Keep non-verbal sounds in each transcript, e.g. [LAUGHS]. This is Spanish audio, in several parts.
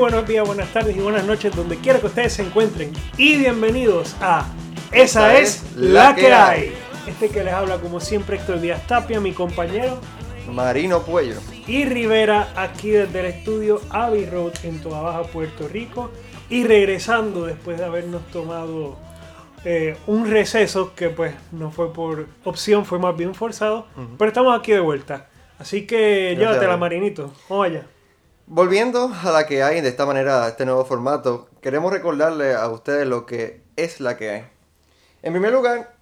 Buenos días, buenas tardes y buenas noches donde quiera que ustedes se encuentren. Y bienvenidos a Esa es la que hay. Este que les habla como siempre Héctor Díaz Tapia, mi compañero. Marino Puello. Y Rivera aquí desde el estudio Abbey Road en Toda Baja, Puerto Rico. Y regresando después de habernos tomado eh, un receso que pues no fue por opción, fue más bien forzado. Pero estamos aquí de vuelta. Así que Gracias, llévatela. Marinito. Vamos allá. Volviendo a la que hay de esta manera, a este nuevo formato, queremos recordarle a ustedes lo que es la que hay. En primer lugar,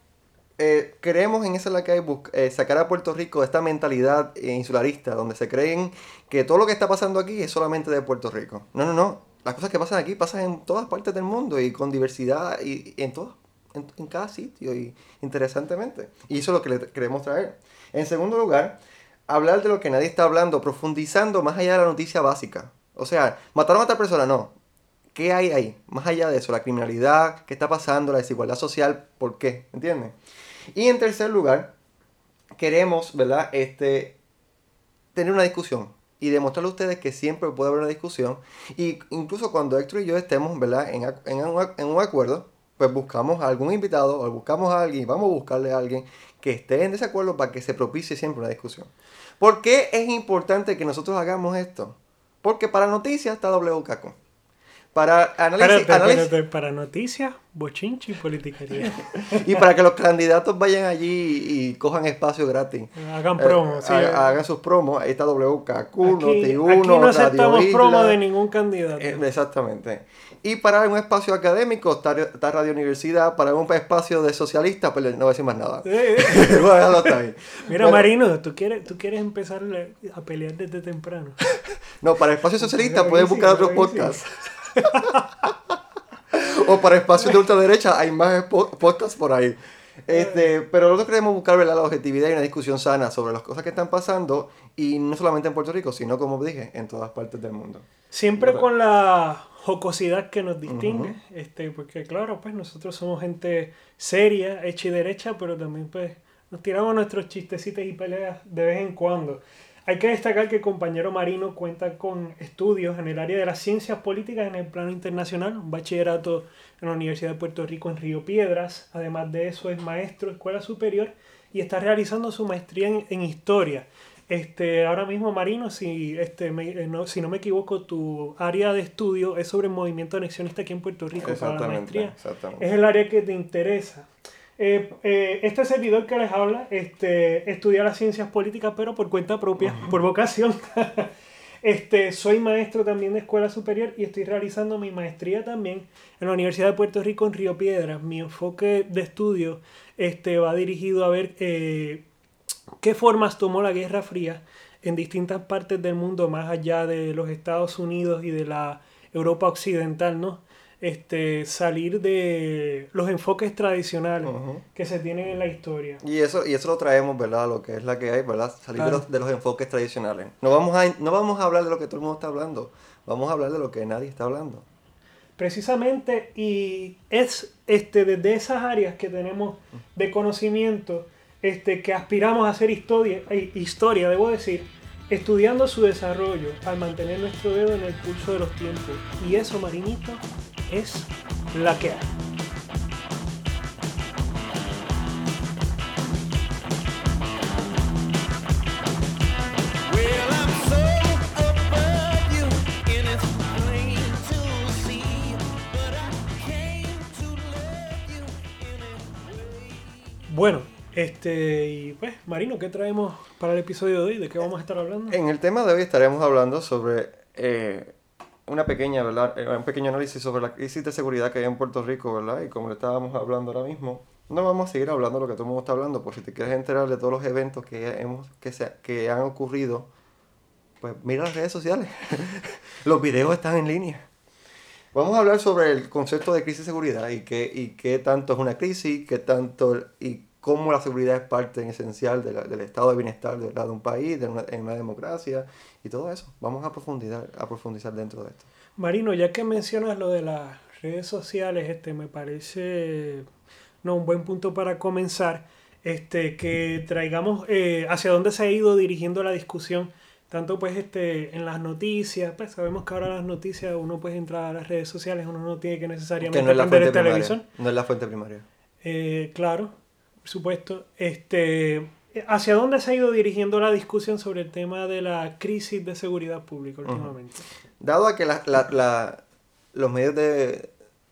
eh, en esa la que hay eh, sacar a Puerto Rico de esta mentalidad insularista, donde se creen que todo lo que está pasando aquí es solamente de Puerto Rico. No, no, no. Las cosas que pasan aquí pasan en todas partes del mundo y con diversidad y, y en todas, en, en cada sitio y interesantemente. Y eso es lo que le queremos traer. En segundo lugar, hablar de lo que nadie está hablando, profundizando más allá de la noticia básica. O sea, mataron a otra persona, no. ¿Qué hay ahí? Más allá de eso, la criminalidad, qué está pasando, la desigualdad social, ¿por qué? ¿Entienden? Y en tercer lugar, queremos, ¿verdad? Este, tener una discusión y demostrarle a ustedes que siempre puede haber una discusión. Y incluso cuando Héctor y yo estemos, ¿verdad? En, en en un acuerdo, pues buscamos a algún invitado o buscamos a alguien, vamos a buscarle a alguien que esté en desacuerdo para que se propicie siempre una discusión. ¿Por qué es importante que nosotros hagamos esto? Porque para noticias está WKQ. Para análisis, Espérate, análisis- espérate, para noticias, bochinchi y politiquería. [LAUGHS] y para que los candidatos vayan allí y cojan espacio gratis. Hagan Eh, promo, sí. ha- hagan sus promos. Ahí está WKQ, Aquí, Noti1, aquí no Radio aceptamos Isla. promo de ningún candidato. Eh, exactamente. Y para un espacio académico está, está Radio Universidad. Para un espacio de socialista, pues no voy a decir más nada. Eh. [LAUGHS] Mira, Pero- Marino, ¿tú quieres, tú quieres empezar a pelear desde temprano. [LAUGHS] No, para espacio socialista puedes buscar otros podcasts. O para espacios de ultraderecha hay más po- podcasts por ahí. Este, pero nosotros queremos buscar ¿verdad? la objetividad y una discusión sana sobre las cosas que están pasando y no solamente en Puerto Rico, sino como dije, en todas partes del mundo. Siempre Verdad. con la jocosidad que nos distingue, este, porque claro, pues nosotros somos gente seria, hecha y derecha, pero también pues nos tiramos nuestros chistecitos y peleas de vez en cuando. Hay que destacar que el compañero Marino cuenta con estudios en el área de las ciencias políticas en el plano internacional, un bachillerato en la Universidad de Puerto Rico en Río Piedras, además de eso es maestro de escuela superior y está realizando su maestría en, en historia. Este, ahora mismo, Marino, si, este, me- eh, no, si no me equivoco, tu área de estudio es sobre el movimiento anexionista aquí en Puerto Rico para la maestría. exactamente. Es el área que te interesa. Eh, eh, este servidor que les habla este, estudia las ciencias políticas, pero por cuenta propia, por vocación. [LAUGHS] este, soy maestro también de escuela superior y estoy realizando mi maestría también en la Universidad de Puerto Rico en Río Piedras. Mi enfoque de estudio este, va dirigido a ver eh, qué formas tomó la Guerra Fría en distintas partes del mundo, más allá de los Estados Unidos y de la Europa Occidental, ¿no? Este, salir de los enfoques tradicionales que se tienen en la historia. Y eso, y eso lo traemos, ¿verdad? A Lo que es la que hay, ¿verdad? Salir de, los, de los enfoques tradicionales. No vamos, a, no vamos a hablar de lo que todo el mundo está hablando. Vamos a hablar de lo que nadie está hablando. Precisamente, y es este, desde esas áreas que tenemos de conocimiento, este, que aspiramos a hacer historia, eh, historia, debo decir, estudiando su desarrollo al mantener nuestro dedo en el pulso de los tiempos. Y eso, Marinito, es la que hay. Well, I'm so above you, and it's plain to see. But I came to love you in a way. Bueno, este, y pues, Marino, ¿qué traemos para el episodio de hoy? ¿De qué vamos a estar hablando? En el tema de hoy estaremos hablando sobre eh, una pequeña, ¿verdad? Eh, un pequeño análisis sobre la crisis de seguridad que hay en Puerto Rico, ¿verdad? Y como le estábamos hablando ahora mismo, no vamos a seguir hablando de lo que todo el mundo está hablando, por si te quieres enterar de todos los eventos que, hemos, que, se, que han ocurrido, pues mira las redes sociales. [LAUGHS] los videos están en línea. Vamos a hablar sobre el concepto de crisis de seguridad y qué, y qué tanto es una crisis, qué tanto y cómo la seguridad es parte esencial de la- del estado de bienestar de, de un país, de una, en una democracia y todo eso. Vamos a profundizar, a profundizar dentro de esto. Marino, ya que mencionas lo de las redes sociales, este me parece no un buen punto para comenzar, este que traigamos eh, hacia dónde se ha ido dirigiendo la discusión tanto pues este en las noticias, pues sabemos que ahora las noticias uno puede entrar a las redes sociales, uno no tiene que necesariamente Que no es la fuente el primaria. televisor. No es la fuente primaria. Eh, claro, supuesto. Este, ¿Hacia dónde se ha ido dirigiendo la discusión sobre el tema de la crisis de seguridad pública últimamente? Dado a que la- la- la- los medios de,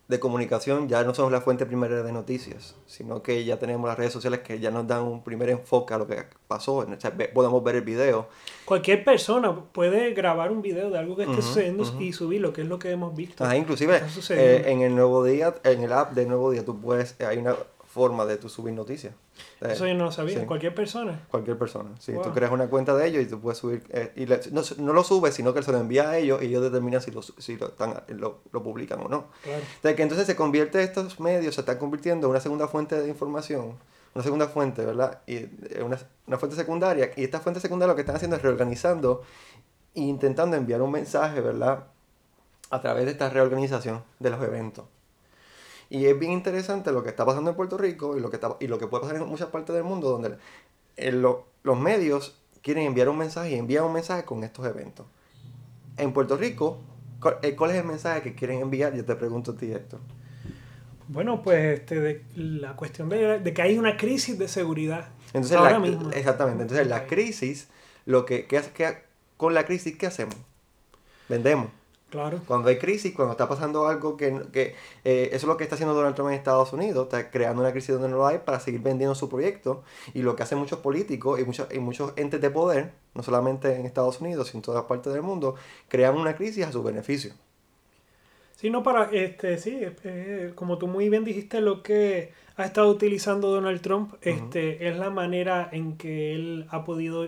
de comunicación ya no son la fuente primaria de noticias, sino que ya tenemos las redes sociales que ya nos dan un primer enfoque a lo que pasó. O sea, ve- podemos ver el video. Cualquier persona puede grabar un video de algo que esté sucediendo ujú. y subirlo, que es lo que hemos visto. Ajá, inclusive eh, en el nuevo día, en el app de Nuevo Día, tú puedes, hay una forma de tú subir noticias. Eh, Eso yo no lo sabía. sí. Cualquier persona. Cualquier persona. Sí, tú Wow. creas una cuenta de ellos y tú puedes subir. eh, y le- no, no lo subes, sino que se lo envía a ellos y ellos determinan si lo, si lo, están, lo, lo publican o no. Claro. De que entonces se convierte estos medios, se están convirtiendo en una segunda fuente de información, una segunda fuente, ¿verdad? Y eh, una, una fuente secundaria. Y esta fuente secundaria lo que están haciendo es reorganizando e intentando enviar un mensaje, ¿verdad? A través de esta reorganización de los eventos. Y es bien interesante lo que está pasando en Puerto Rico y lo que, está, y lo que puede pasar en muchas partes del mundo donde eh, lo- los medios quieren enviar un mensaje y envían un mensaje con estos eventos. En Puerto Rico, ¿cuál, eh, cuál es el mensaje que quieren enviar? Yo te pregunto a ti, Héctor. Bueno, pues este, de, la cuestión de, de que hay una crisis de seguridad Entonces, ahora la- mismo. exactamente. Entonces, la crisis, lo que, que, que- con la crisis, ¿qué hacemos? Vendemos. Claro. Cuando hay crisis, cuando está pasando algo que, que eh, eso es lo que está haciendo Donald Trump en Estados Unidos, está creando una crisis donde no lo hay para seguir vendiendo su proyecto. Y lo que hacen muchos políticos y muchos, y muchos entes de poder, no solamente en Estados Unidos, sino en todas partes del mundo, crean una crisis a su beneficio. Sí, no para, este, sí, eh, como tú muy bien dijiste, lo que ha estado utilizando Donald Trump este, es la manera en que él ha podido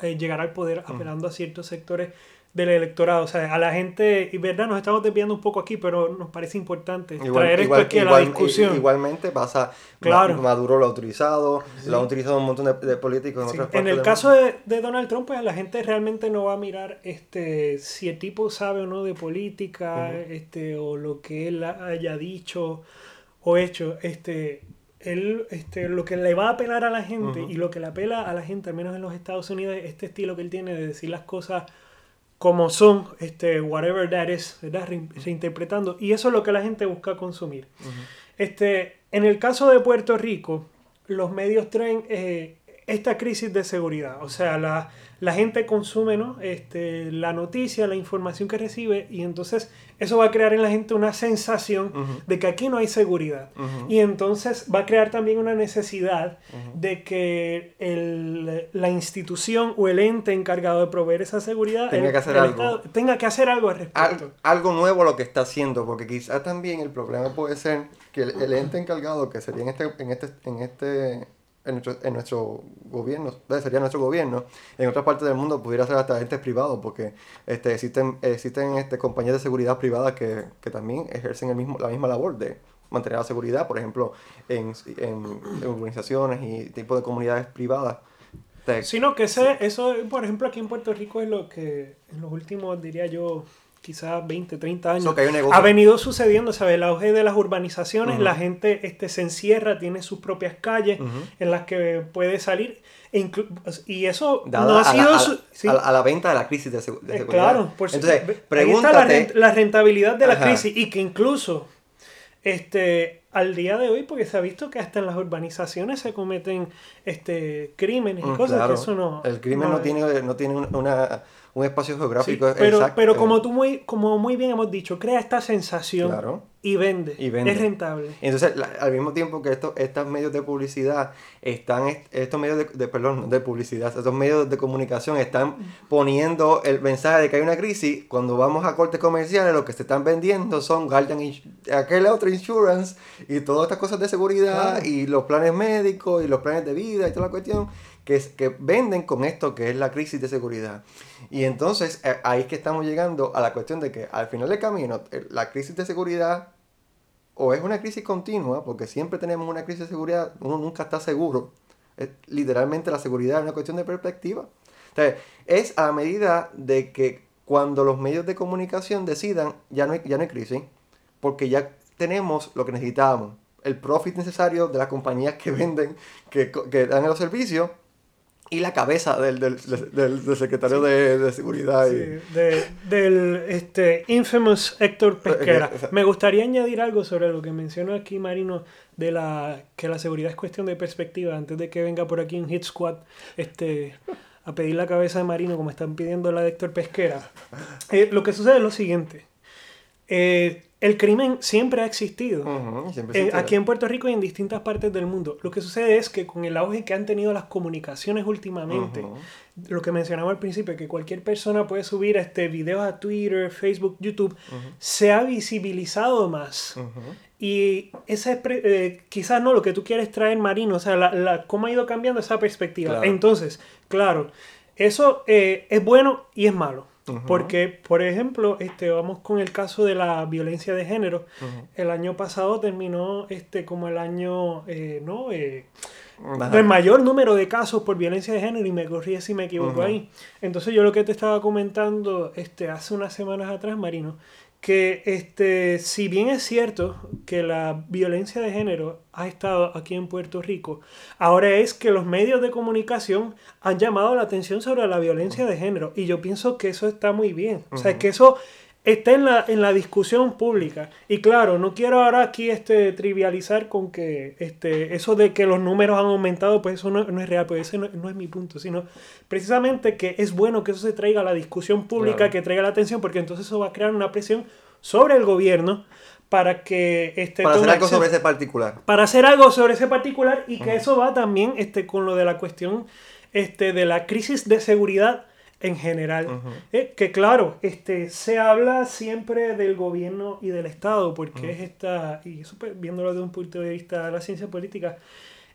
eh, llegar al poder apelando a ciertos sectores del electorado. O sea, a la gente, y verdad, nos estamos desviando un poco aquí, pero nos parece importante traer esto aquí a la igual- discusión. Igualmente pasa, Claro. Ma- Maduro lo ha utilizado, lo han utilizado un montón de, de políticos en Sí, otras En partes el del caso de, de Donald Trump, pues la gente realmente no va a mirar este si el tipo sabe o no de política, este, o lo que él haya dicho o hecho. Este, él, este, lo que le va a apelar a la gente y lo que le apela a la gente, al menos en los Estados Unidos, es este estilo que él tiene de decir las cosas como son, este, whatever that is, ¿verdad? Re- reinterpretando. Y eso es lo que la gente busca consumir. Este, en el caso de Puerto Rico, los medios traen eh, esta crisis de seguridad. O sea, la, la gente consume ¿no? este, la noticia, la información que recibe, y entonces eso va a crear en la gente una sensación de que aquí no hay seguridad. Y entonces va a crear también una necesidad de que el- la institución o el ente encargado de proveer esa seguridad Tenga el- que hacer el algo. Estado, tenga que hacer algo al respecto. Al- algo nuevo lo que está haciendo, porque quizás también el problema puede ser que el, el ente encargado, que sería en este, en este, en este, en nuestro, en nuestro gobierno, sería nuestro gobierno, en otras partes del mundo pudiera ser hasta entes privados, porque este, existen, existen este, compañías de seguridad privadas que, que también ejercen el mismo, la misma labor de mantener la seguridad, por ejemplo, en, en, en urbanizaciones y tipo de comunidades privadas. Sino que ese, eso, por ejemplo, aquí en Puerto Rico es lo que en los últimos, diría yo, quizás 20, 30 años, ha venido sucediendo, ¿sabes? El auge de las urbanizaciones, la gente este, se encierra, tiene sus propias calles en las que puede salir. e y eso Dada no ha la, sido... a, la- sí. a la- a la venta de la crisis de, segu- de Eh, seguridad. claro, por Entonces, ahí está la, pregúntate... rent- la rentabilidad de la Ajá. crisis y que incluso este al día de hoy, porque se ha visto que hasta en las urbanizaciones se cometen este crímenes y Mm, cosas claro. que eso no... El crimen no, es- tiene, no tiene un- una, un espacio Sí, geográfico pero, exacto. pero como tú muy, como muy bien hemos dicho, crea esta sensación Claro. y vende. Y vende. Es rentable. Entonces, la- al mismo tiempo que estos, estos medios de publicidad están, est- estos medios de, de- perdón, de publicidad, estos medios de comunicación están poniendo el mensaje de que hay una crisis, cuando vamos a cortes comerciales, lo que se están vendiendo son Guardian, aquel otro insurance y todas estas cosas de seguridad Claro. y los planes médicos y los planes de vida y toda la cuestión que, que venden con esto que es la crisis de seguridad. Y entonces eh, ahí es que estamos llegando a la cuestión de que al final del camino eh, la crisis de seguridad o es una crisis continua, porque siempre tenemos una crisis de seguridad, uno nunca está seguro. Es, literalmente la seguridad es una cuestión de perspectiva. Entonces, es a medida de que cuando los medios de comunicación decidan, ya no hay, ya no hay crisis, porque ya tenemos lo que necesitábamos. El profit necesario de las compañías que venden, que, que dan los servicios, y la cabeza del, del, del- del secretario de, de seguridad. y- Sí, de- del este, infamous Héctor Pesquera. Exacto. Me gustaría añadir algo sobre lo que mencionó aquí Marino de la que la seguridad es cuestión de perspectiva antes de que venga por aquí un hit squad este, a pedir la cabeza de Marino como están pidiendo la de Héctor Pesquera. Eh, lo que sucede es lo siguiente. Eh, el crimen siempre ha existido. Siempre Eh, aquí en Puerto Rico y en distintas partes del mundo. Lo que sucede es que con el auge que han tenido las comunicaciones últimamente, lo que mencionaba al principio, que cualquier persona puede subir este videos a Twitter, Facebook, YouTube, se ha visibilizado más. Y esa eh, quizás no lo que tú quieres traer, Marino, o sea, la, la- cómo ha ido cambiando esa perspectiva. Claro. Entonces, claro, eso eh, es bueno y es malo. Porque, por ejemplo, este, vamos con el caso de la violencia de género. El año pasado terminó este, como el año, eh, ¿no? Eh, del mayor número de casos por violencia de género y me corrí si me equivoco ahí. Entonces yo lo que te estaba comentando este, hace unas semanas atrás, Marino, que este, si bien es cierto que la violencia de género ha estado aquí en Puerto Rico, ahora es que los medios de comunicación han llamado la atención sobre la violencia de género y yo pienso que eso está muy bien. O sea, que eso está en la, en la discusión pública. Y claro, no quiero ahora aquí este, trivializar con que este, eso de que los números han aumentado, pues eso no, no es real, pues ese no, no es mi punto, sino precisamente que es bueno que eso se traiga a la discusión pública, Claro. que traiga la atención, porque entonces eso va a crear una presión sobre el gobierno para que este, Para hacer algo acción sobre ese particular. para hacer algo sobre ese particular y que eso va también este, con lo de la cuestión este, de la crisis de seguridad en general. Eh, que claro, este, se habla siempre del gobierno y del Estado, porque es esta, y eso pues, viéndolo desde un punto de vista de la ciencia política,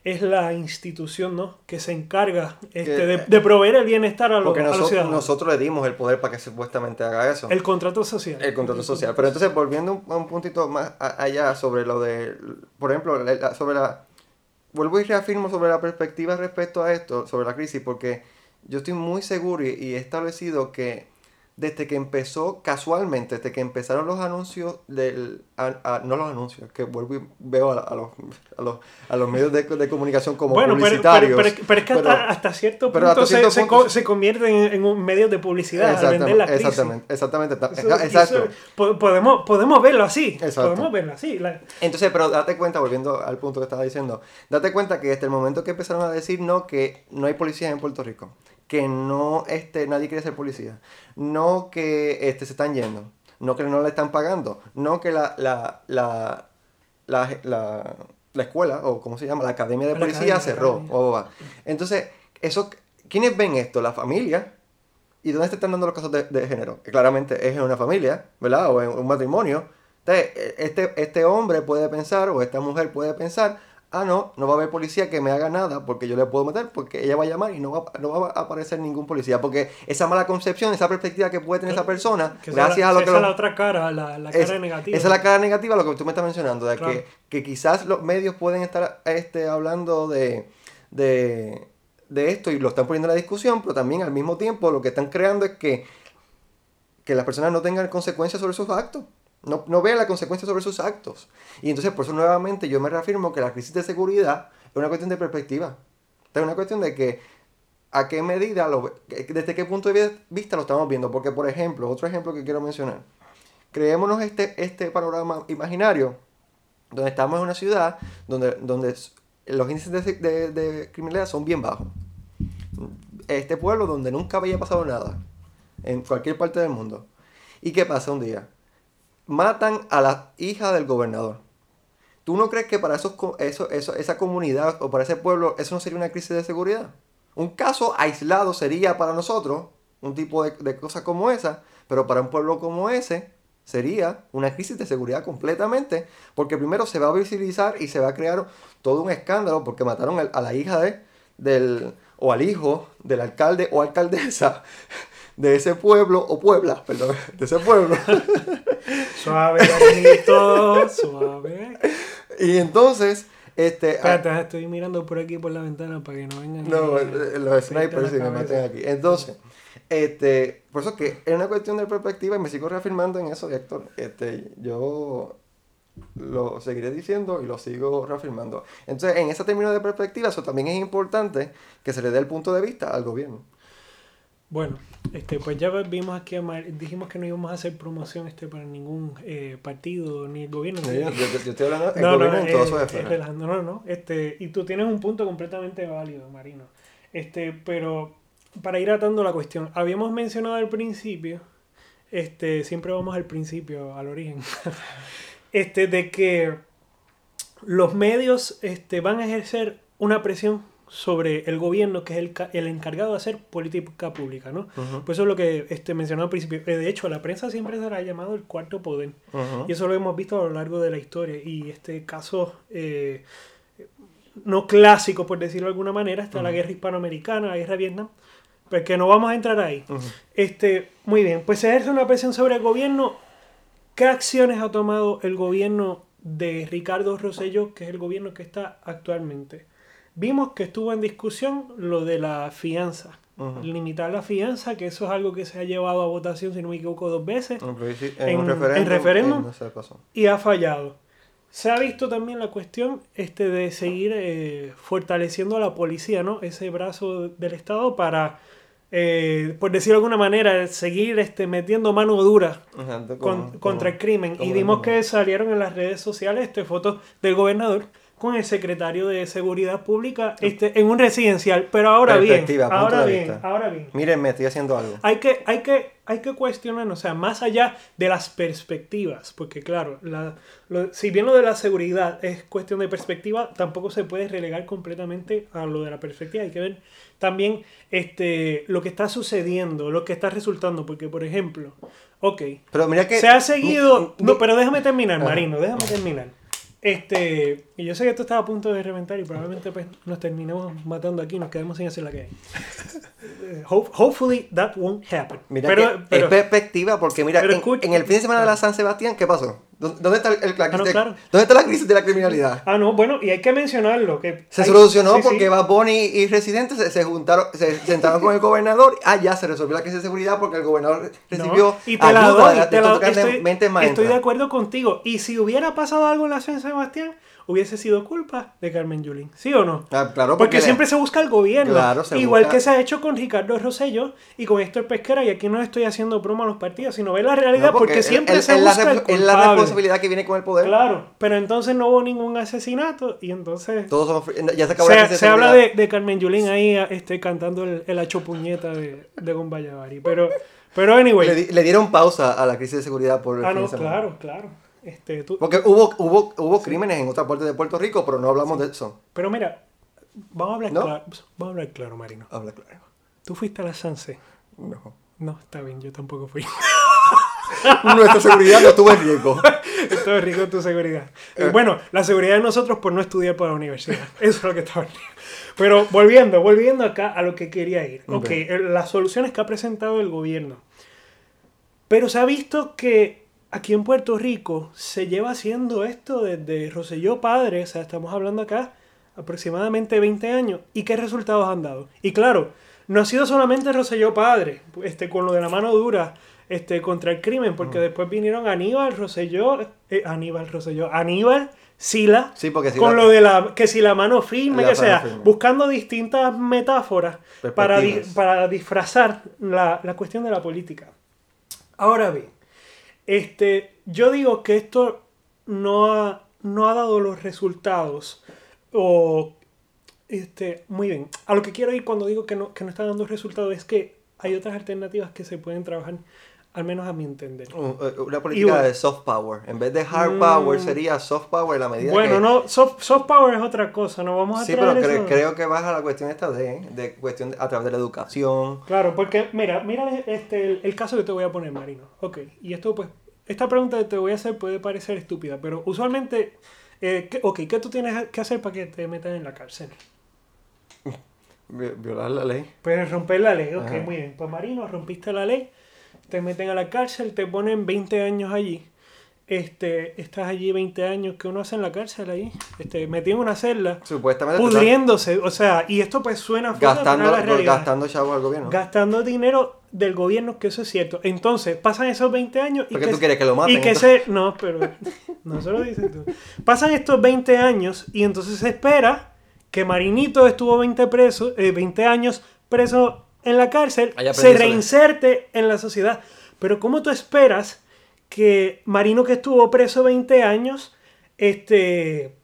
es la institución ¿no? que se encarga este, Que- de, de proveer el bienestar a los, Porque a los nosotros, ciudadanos. nosotros le dimos el poder para que supuestamente haga eso. el contrato social. El contrato social. Pero entonces, volviendo un, un puntito más allá sobre lo de, por ejemplo, la- sobre la... Vuelvo y reafirmo sobre la perspectiva respecto a esto, sobre la crisis, porque yo estoy muy seguro y, y he establecido que desde que empezó, casualmente, desde que empezaron los anuncios del... a- a- no los anuncios, que vuelvo y veo a, a los, a, los, a los medios de, de comunicación como bueno, publicitarios. pero, pero- pero es que hasta, hasta cierto punto, hasta se, cierto se punto- co- se convierten en, en un medio de publicidad al vender la crisis. exactamente, exactamente, Eso- [LAUGHS] exacto. eso- po- podemos, podemos verlo así. Exacto. Podemos verlo así. La- Entonces, pero date cuenta, volviendo al punto que estaba diciendo, date cuenta que desde el momento que empezaron a decir no, que no hay policías en Puerto Rico, que no, este, nadie quiere ser policía, no que este, se están yendo, no que no le están pagando, no que la, la, la, la, la, la escuela, o como se llama, la academia de La policía academia, cerró. academia. o va. Entonces, eso, ¿quiénes ven esto? La familia. ¿Y dónde se están dando los casos de, de género? Que claramente es en una familia, ¿verdad? O en un matrimonio. Entonces, e- este, este hombre puede pensar, o esta mujer puede pensar, ah, no, no va a haber policía que me haga nada porque yo le puedo meter, porque ella va a llamar y no va, no va a aparecer ningún policía. Porque esa mala concepción, esa perspectiva que puede tener esa persona, que esa es gracias la- a lo esa que... es los- la otra cara, la, la es- cara negativa. Esa es la cara negativa, lo que tú me estás mencionando, de Claro. que, que quizás los medios pueden estar este, hablando de, de, de esto y lo están poniendo en la discusión, pero también al mismo tiempo lo que están creando es que, que las personas no tengan consecuencias sobre sus actos. No, no vean las consecuencias sobre sus actos. Y entonces, por eso nuevamente yo me reafirmo que la crisis de seguridad es una cuestión de perspectiva. Es una cuestión de que a qué medida, lo, ve- desde qué punto de vista lo estamos viendo. Porque, por ejemplo, otro ejemplo que quiero mencionar. Creémonos este, este panorama imaginario, donde estamos en una ciudad donde, donde los índices de, de- de criminalidad son bien bajos. Este pueblo donde nunca había pasado nada, en cualquier parte del mundo. ¿Y qué pasa un día? Matan a la hija del gobernador. ¿Tú no crees que para esos, eso, eso, esa comunidad o para ese pueblo eso no sería una crisis de seguridad? Un caso aislado sería para nosotros un tipo de, de cosa como esa, pero para un pueblo como ese sería una crisis de seguridad completamente, porque primero se va a visibilizar y se va a crear todo un escándalo porque mataron a la hija de, del, o al hijo del alcalde o alcaldesa de ese pueblo, o Puebla, perdón, [LAUGHS] de ese pueblo. [LAUGHS] Suave, Darinito, suave. y entonces, este... Espérate, estoy mirando por aquí por la ventana para que no vengan. No, eh, a los snipers sí me meten aquí. Entonces, este, por eso que es una cuestión de perspectiva y me sigo reafirmando en eso, Héctor. Este, yo lo seguiré diciendo y lo sigo reafirmando. Entonces, en ese término de perspectiva, eso también es importante que se le dé el punto de vista al gobierno. Bueno, este, pues ya vimos aquí, a Mar- dijimos que no íbamos a hacer promoción este para ningún eh, partido ni el gobierno. Yo, ni- yo- yo estoy hablando del No, no, gobierno en eh, sus es esferas. relajando, no, no, este, y tú tienes un punto completamente válido, Marino. Este, pero para ir atando la cuestión, habíamos mencionado al principio, este, siempre vamos al principio, al origen, [LAUGHS] este, de que los medios este, van a ejercer una presión sobre el gobierno, que es el, el encargado de hacer política pública, ¿no? Pues eso es lo que este, mencionaba al principio. Eh, De hecho, la prensa siempre se la ha llamado el cuarto poder. Y eso lo hemos visto a lo largo de la historia. Y este caso, eh, no clásico, por decirlo de alguna manera, está la guerra hispanoamericana, la guerra de Vietnam, pero que no vamos a entrar ahí. Este, muy bien, pues se ejerce una presión sobre el gobierno. ¿Qué acciones ha tomado el gobierno de Ricardo Rosselló, que es el gobierno que está actualmente? Vimos que estuvo en discusión lo de la fianza. Limitar la fianza, que eso es algo que se ha llevado a votación, si no me equivoco, dos veces En, En- en un en referéndum, referéndum. y ha fallado. Se ha visto también la cuestión este, de seguir eh, fortaleciendo a la policía, ¿no? Ese brazo del Estado para, eh, por decirlo de alguna manera, seguir este, metiendo mano dura Ajá, con- contra el crimen. Y vimos que salieron en las redes sociales este, fotos del gobernador con el secretario de Seguridad Pública este, en un residencial. Pero ahora bien, ahora bien, vista. ahora bien. Mírenme, estoy haciendo algo. Hay que, hay que, hay que cuestionar, o sea, más allá de las perspectivas, porque claro, la, lo- si bien lo de la seguridad es cuestión de perspectiva, tampoco se puede relegar completamente a lo de la perspectiva. Hay que ver también este, lo que está sucediendo, lo que está resultando, porque por ejemplo, ok, Pero mira que... se ha seguido. mi- No, pero déjame terminar. Marino, déjame terminar. Este, y yo sé que esto estaba a punto de reventar y probablemente pues, nos terminemos matando aquí, nos quedemos sin hacer la que hay. Eh, Ho- hopefully that won't happen. Mira pero, que pero- es perspectiva, porque mira, en, escucha- en el fin de semana de la San Sebastián, ¿qué pasó? ¿Dó- ¿Dónde está, el- la, Ah, de- claro. ¿Dónde está la crisis de la criminalidad? ah, no, bueno, y hay que mencionarlo. Que Se hay- solucionó sí, sí. porque Bad Bunny y residentes se, se juntaron, se sentaron con el gobernador. Ah, ya se resolvió la crisis de seguridad porque el gobernador recibió No, y te la ayuda doy, de, te de la- estoy, estoy de acuerdo contigo. Y si hubiera pasado algo en la San Sebastián, hubiese sido culpa de Carmen Yulín. ¿Sí o no? Ah, claro, Porque, siempre se busca el gobierno. Claro, Igual busca- que se ha hecho con Ricardo Rosselló y con Héctor Pesquera. Y aquí no estoy haciendo broma a los partidos, sino ver la realidad. No, porque, siempre se es la, busca el es la responsabilidad que viene con el poder. Claro, pero entonces no hubo ningún asesinato y entonces... Todos somos ya se acabó la Se, crisis se habla de, de Carmen Yulín ahí este, cantando el, el hacho puñeta de, de Gombayavari. Pero, pero anyway. Le, le dieron pausa a la crisis de seguridad por el ah, no, claro, claro. Este, tú- Porque hubo, hubo, hubo crímenes en otra parte de Puerto Rico, pero no hablamos de eso. pero mira, vamos a hablar ¿No? claro. Vamos a hablar claro, Marino. Habla claro. Tú fuiste a la Sanse. No. No, está bien, yo tampoco fui. [LAUGHS] Nuestra seguridad no estuvo en riesgo. [LAUGHS] Esto es rico tu seguridad. Y bueno, la seguridad de nosotros por no estudiar para la universidad. [LAUGHS] Eso es lo que estaba en riesgo. Pero volviendo, volviendo acá a lo que quería ir. Ok. Ok, el- las soluciones que ha presentado el gobierno. Pero se ha visto que aquí en Puerto Rico se lleva haciendo esto desde Roselló padre, o sea, estamos hablando acá aproximadamente 20 años. ¿Y qué resultados han dado? Y claro, no ha sido solamente Roselló padre, este, con lo de la mano dura este, contra el crimen, porque después vinieron Aníbal, Roselló, eh, Aníbal, Roselló, Aníbal, Sila, Sí, porque si con la- lo de la, que si la mano firme, La que sea, firme. buscando distintas metáforas para, di- para disfrazar la, la cuestión de la política. Ahora bien, este, yo digo que esto no ha, no ha dado los resultados o este, muy bien. A lo que quiero ir cuando digo que no, que no está dando resultados es que hay otras alternativas que se pueden trabajar, al menos a mi entender. Eh, Una política bueno. de soft power. En vez de hard Mm. power sería soft power a la medida Bueno, que... no, soft, soft power es otra cosa, no vamos a Sí, pero cre- eso. creo que baja la cuestión esta de, de cuestión de- a través de la educación. Claro, porque mira, mira este, el, el caso que te voy a poner, Marino. Ok, y esto pues, esta pregunta que te voy a hacer puede parecer estúpida, pero usualmente, eh, ¿qué- ok, ¿qué tú tienes que hacer para que te metan en la cárcel? Vi- [LAUGHS] Violar la ley. Pues romper la ley, ok, Ajá. muy bien. Pues Marino, rompiste la ley, te meten a la cárcel, te ponen 20 años allí. Este, estás allí 20 años, ¿qué uno hace en la cárcel ahí? Este, metido en una celda, Supuestamente pudriéndose, o sea, y esto pues suena pero gastando, la realidad. gastando chavos al gobierno. gastando dinero del gobierno que eso es cierto. Entonces, pasan esos 20 años y Porque que, tú quieres que lo maten, Y que entonces. se... No, pero... No se lo dices tú. Pasan estos 20 años y entonces se espera que Marinito estuvo 20, preso, eh, 20 años preso en la cárcel, se reinserte en la sociedad. Pero ¿cómo tú esperas que Marino que estuvo preso 20 años, este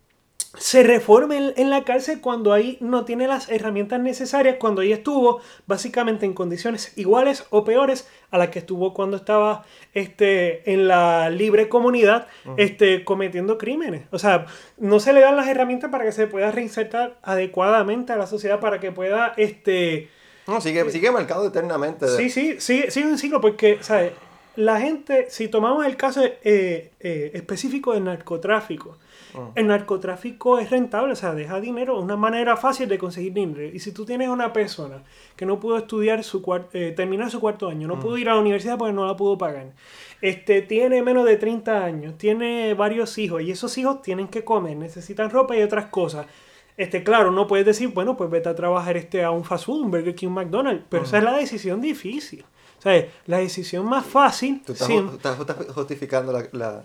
se reforme en, en la cárcel cuando ahí no tiene las herramientas necesarias, cuando ahí estuvo básicamente en condiciones iguales o peores a las que estuvo cuando estaba este, en la libre comunidad este, cometiendo crímenes. O sea, no se le dan las herramientas para que se pueda reinsertar adecuadamente a la sociedad, para que pueda... Este, No, sigue, sigue marcado eternamente. Sí, sí, sí, sí, un ciclo, porque, ¿sabes? La gente, si tomamos el caso eh, eh, específico del narcotráfico, el narcotráfico es rentable, o sea, deja dinero, es una manera fácil de conseguir dinero. Y si tú tienes una persona que no pudo estudiar su eh, terminar su cuarto año, no pudo ir a la universidad porque no la pudo pagar, este, tiene menos de 30 años, tiene varios hijos, y esos hijos tienen que comer, necesitan ropa y otras cosas. Este, claro, no puedes decir, bueno, pues vete a trabajar este, a un fast food, un Burger King, un McDonald's, pero esa es la decisión difícil. O sea, la decisión más fácil, Tú estás, justificando la- la-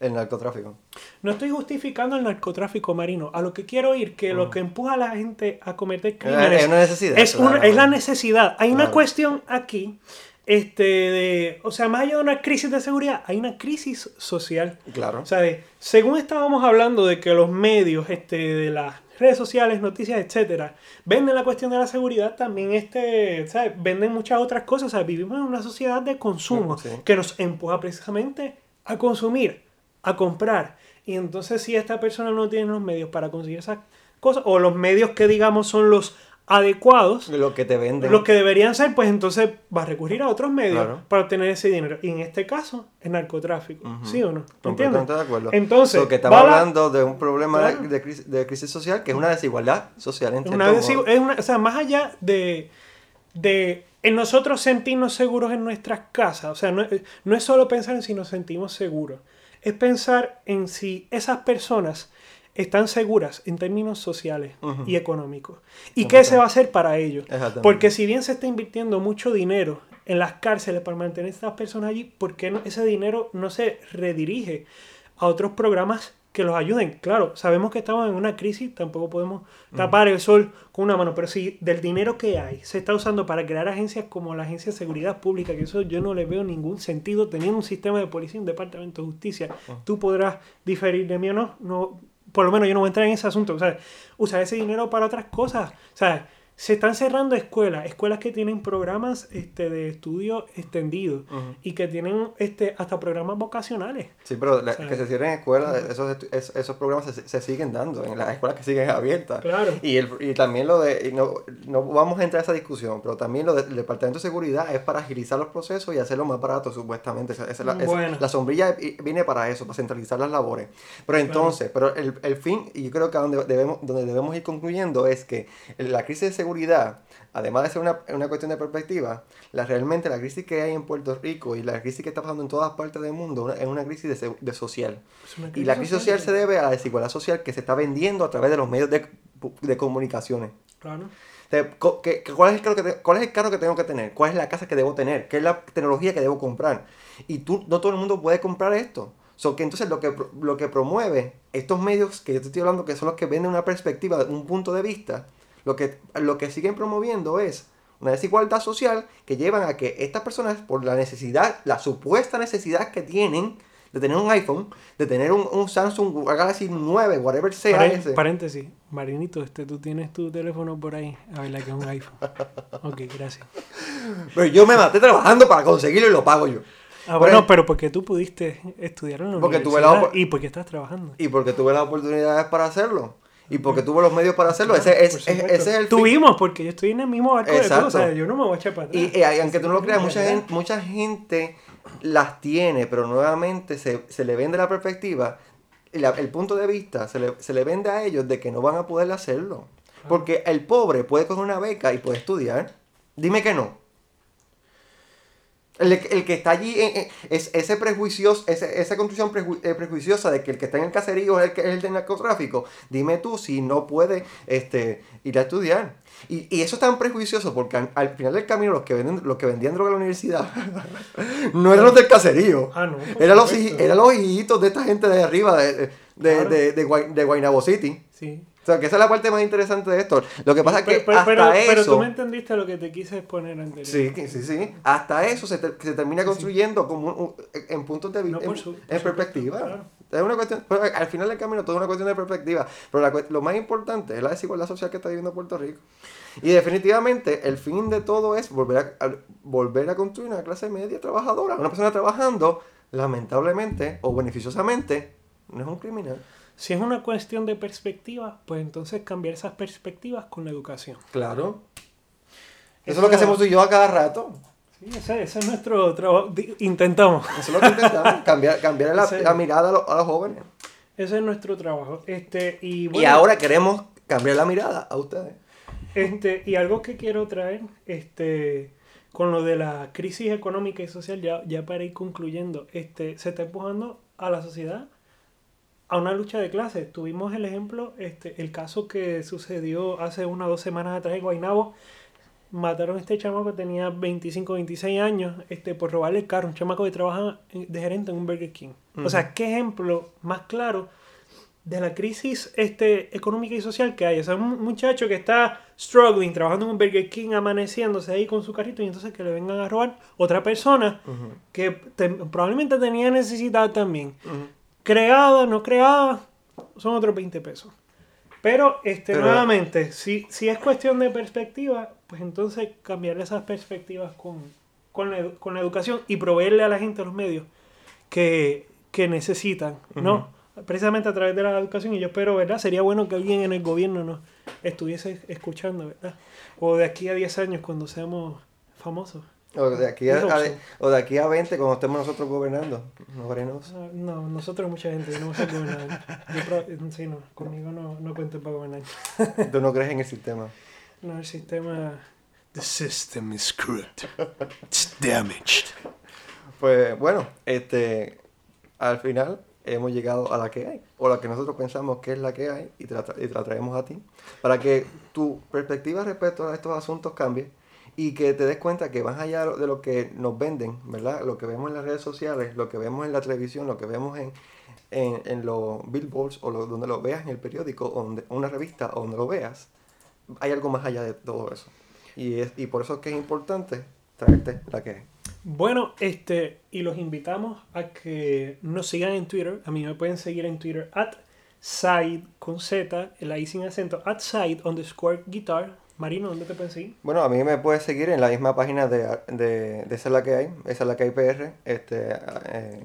el narcotráfico. no estoy justificando el narcotráfico marino. A lo que quiero ir, que lo que empuja a la gente a cometer crímenes es una necesidad, Es, claro. es la necesidad. Hay una cuestión aquí, este, de, o sea, más allá de una crisis de seguridad, hay una crisis social. Claro. O sea, de- según estábamos hablando de que los medios, este, de las redes sociales, noticias, etcétera, venden la cuestión de la seguridad, también este, ¿sabes? venden muchas otras cosas. O sea, vivimos en una sociedad de consumo Sí. que nos empuja precisamente a consumir, a comprar. Y entonces si esta persona no tiene los medios para conseguir esas cosas, o los medios que digamos son los adecuados, Lo que te venden. los que deberían ser, pues entonces va a recurrir a otros medios Claro. para obtener ese dinero. Y en este caso, el narcotráfico. ¿Sí o no? ¿Entiendes? Completamente de acuerdo. Entonces, So, que estamos la- hablando de un problema Claro. de, crisis, de crisis social que es una desigualdad social en Es cierto una es una- o sea, más allá de, de en nosotros sentirnos seguros en nuestras casas, o sea, no, no es solo pensar en si nos sentimos seguros, es pensar en si esas personas están seguras en términos sociales y económicos. ¿Y qué se va a hacer para ellos? Exactamente. Porque si bien se está invirtiendo mucho dinero en las cárceles para mantener a estas personas allí, ¿por qué no- ese dinero no se redirige a otros programas que los ayuden? Claro, sabemos que estamos en una crisis, tampoco podemos tapar el sol con una mano, pero si del dinero que hay se está usando para crear agencias como la Agencia de Seguridad Pública, que eso yo no le veo ningún sentido, teniendo un sistema de policía y un departamento de justicia, tú podrás diferir de mí o no, no, por lo menos yo no voy a entrar en ese asunto, o sea, usar ese dinero para otras cosas, o sea, se están cerrando escuelas, escuelas que tienen programas este, de estudio extendido y que tienen este, hasta programas vocacionales. Sí, pero la- que se cierren escuelas, esos, estu- es- esos programas se, se siguen dando en las escuelas que siguen abiertas. Claro. Y, el, y también lo de, y no, no vamos a entrar a esa discusión, pero también lo del Departamento de Seguridad es para agilizar los procesos y hacerlo más barato, supuestamente. Esa- esa esa- Bueno. la sombrilla viene para eso, para centralizar las labores. Pero entonces, pero el, el fin, y yo creo que donde debemos, donde debemos ir concluyendo es que la crisis de seguridad, además de ser una, una cuestión de perspectiva, la, realmente la crisis que hay en Puerto Rico y la crisis que está pasando en todas partes del mundo una- es una crisis de, social. Y la crisis social se debe a la desigualdad social que se está vendiendo a través de los medios de, de comunicaciones. Claro. O sea, ¿cuál, es el carro que te- ¿Cuál es el carro que tengo que tener? ¿Cuál es la casa que debo tener? ¿Qué es la tecnología que debo comprar? Y tú, no todo el mundo puede comprar esto. So, que entonces lo que, lo que promueve estos medios que yo te estoy hablando, que son los que venden una perspectiva, un punto de vista, lo que, lo que siguen promoviendo es una desigualdad social que llevan a que estas personas, por la necesidad, la supuesta necesidad que tienen de tener un iPhone, de tener un, un Samsung Galaxy 9, whatever sea ese. paréntesis, Marinito, este, tú tienes tu teléfono por ahí. A ver, la que es un iPhone. [LAUGHS] Ok, gracias. Pero yo me maté trabajando para conseguirlo y lo pago yo. Ah, bueno, pero porque tú pudiste estudiar en la Porque tuve la y porque estás trabajando. Y porque tuve las oportunidades para hacerlo. Y porque tuve los medios para hacerlo. ese, es, ese es el fin. Tuvimos, porque yo estoy en el mismo barco de Exacto. todo, o sea, yo no me voy a echar para atrás. Y, eh, aunque tú no lo creas, mucha gente, mucha gente las tiene, pero nuevamente se, se le vende la perspectiva, la- el punto de vista, se le, se le vende a ellos de que no van a poder hacerlo. Porque el pobre puede coger una beca y puede estudiar. Dime que no. El, el que está allí, en- en- es, ese prejuicioso, ese- esa construcción preju- eh, prejuiciosa de que el que está en el caserío es el, que, es el del narcotráfico, dime tú si no puede este, ir a estudiar. Y, y eso es tan prejuicioso porque al, al final del camino los que, venden, los que vendían droga en la universidad [LAUGHS] no eran los del caserío. Ah, no, eran, los, eran los hijitos de esta gente de arriba, de, de, de, Claro. de, de Guaynabo City. Sí. O sea, que esa es la parte más interesante de esto. Lo que pasa es que pero, hasta pero, eso... pero tú me entendiste lo que te quise exponer anteriormente. Sí, sí, sí. Hasta eso se, te- se termina construyendo como un- un- en puntos de vista, No, en, su- perspectiva. claro. Es una cuestión, pero al final del camino todo es una cuestión de perspectiva. Pero la lo más importante es la desigualdad social que está viviendo Puerto Rico. Y definitivamente el fin de todo es volver a, a- volver a construir una clase media trabajadora. Una persona trabajando, lamentablemente o beneficiosamente, no es un criminal. Si es una cuestión de perspectiva, pues entonces cambiar esas perspectivas con la educación. Claro. Eso, Eso- es lo que hacemos tú y yo a cada rato. Sí, ese, ese es nuestro trabajo. Intentamos. Eso es lo que intentamos, [LAUGHS] cambiar, cambiar la, la mirada a, los- a los jóvenes. Ese es nuestro trabajo. Este, y, Y ahora queremos cambiar la mirada a ustedes. Este, y algo que quiero traer, este, con lo de la crisis económica y social, ya, ya para ir concluyendo, este, se está empujando a la sociedad a una lucha de clases. Tuvimos el ejemplo, este, el caso que sucedió hace una o dos semanas atrás en Guaynabo. Mataron a este chamaco que tenía 25, 26 años este, por robarle el carro. Un chamaco que trabaja de gerente en un Burger King. O sea, ¿qué ejemplo más claro de la crisis este, económica y social que hay. O sea, un muchacho que está struggling, trabajando en un Burger King, amaneciéndose ahí con su carrito y entonces que le vengan a robar otra persona que te- probablemente tenía necesidad también. Creada, no creada, son otros 20 pesos. Pero, este, Pero- nuevamente, si, si es cuestión de perspectiva, pues entonces cambiar esas perspectivas con, con, la, con la educación y proveerle a la gente los medios que, que necesitan, ¿no? Precisamente a través de la educación y yo espero, ¿verdad? Sería bueno que alguien en el gobierno nos estuviese escuchando, ¿verdad? O de aquí a 10 años cuando seamos famosos. O de, aquí a, a- o de aquí a 20 cuando estemos nosotros gobernando. No veremos. Ah, No, nosotros mucha gente, yo no voy a ser gobernador. Yo sí, no, conmigo no, no cuenten para gobernar. [LAUGHS] Tú no crees en el sistema. No, el sistema... The system is corrupt. It's damaged. Pues bueno, este, al final hemos llegado a la que hay, o la que nosotros pensamos que es la que hay, y te la, tra- y te la traemos a ti, para que tu perspectiva respecto a estos asuntos cambie y que te des cuenta que más allá de lo que nos venden, ¿verdad? Lo que vemos en las redes sociales, lo que vemos en la televisión, lo que vemos en, en, en los billboards, o lo- donde lo veas en el periódico, o donde, una revista, o donde lo veas, hay algo más allá de todo eso. Y, es, y por eso es que es importante traerte la que hay. Bueno, este, y los invitamos a que nos sigan en Twitter. A mí me pueden seguir en Twitter at side con Z, el ahí sin acento, at side underscore guitar. Marino, ¿dónde te pueden seguir? Bueno, a mí me puedes seguir en la misma página de, de, de Esa es la que hay, Esa es la que hay PR, este, eh,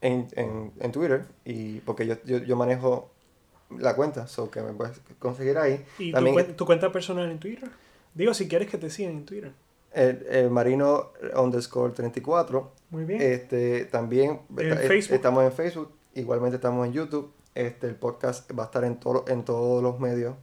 en, en, en Twitter, y porque yo, yo, yo manejo la cuenta, so que me puedes conseguir ahí. ¿Y tu, También cuen- tu cuenta personal en Twitter? Digo, si quieres que te sigan en Twitter. el, el marino underscore 34. Muy bien. Este, también estamos en Facebook, igualmente estamos en YouTube. Este, el podcast va a estar en, todo, en todos los medios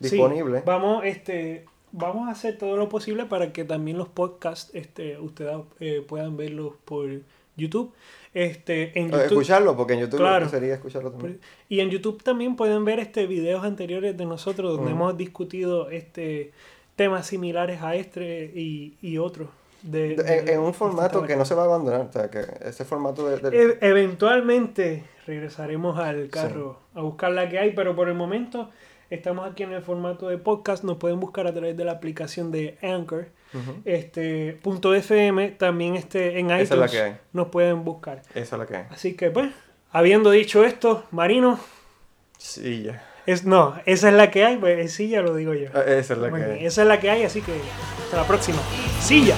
Sí, disponibles. vamos, este, vamos a hacer todo lo posible para que también los podcasts este, ustedes eh, puedan verlos por YouTube. Este, en YouTube escucharlo, porque en YouTube Claro. sería escucharlo también. Y en YouTube también pueden ver este videos anteriores de nosotros donde Ujú. hemos discutido este temas similares a este y, y otros. De, De- de- en, en un formato que no se va a abandonar, o sea, que ese formato de, E- eventualmente regresaremos al carro a buscar la que hay, pero por el momento estamos aquí en el formato de podcast. Nos pueden buscar a través de la aplicación de Anchor. Este punto FM también este en Esa es la iTunes que hay. nos pueden buscar. esa es la que hay. Así que pues, habiendo dicho esto, Marino, Sí, ya. es no, esa es la que hay, pues sí ya lo digo yo. Ah, Esa es la Muy que bien, hay. esa es la que hay, así que hasta la próxima. Silla.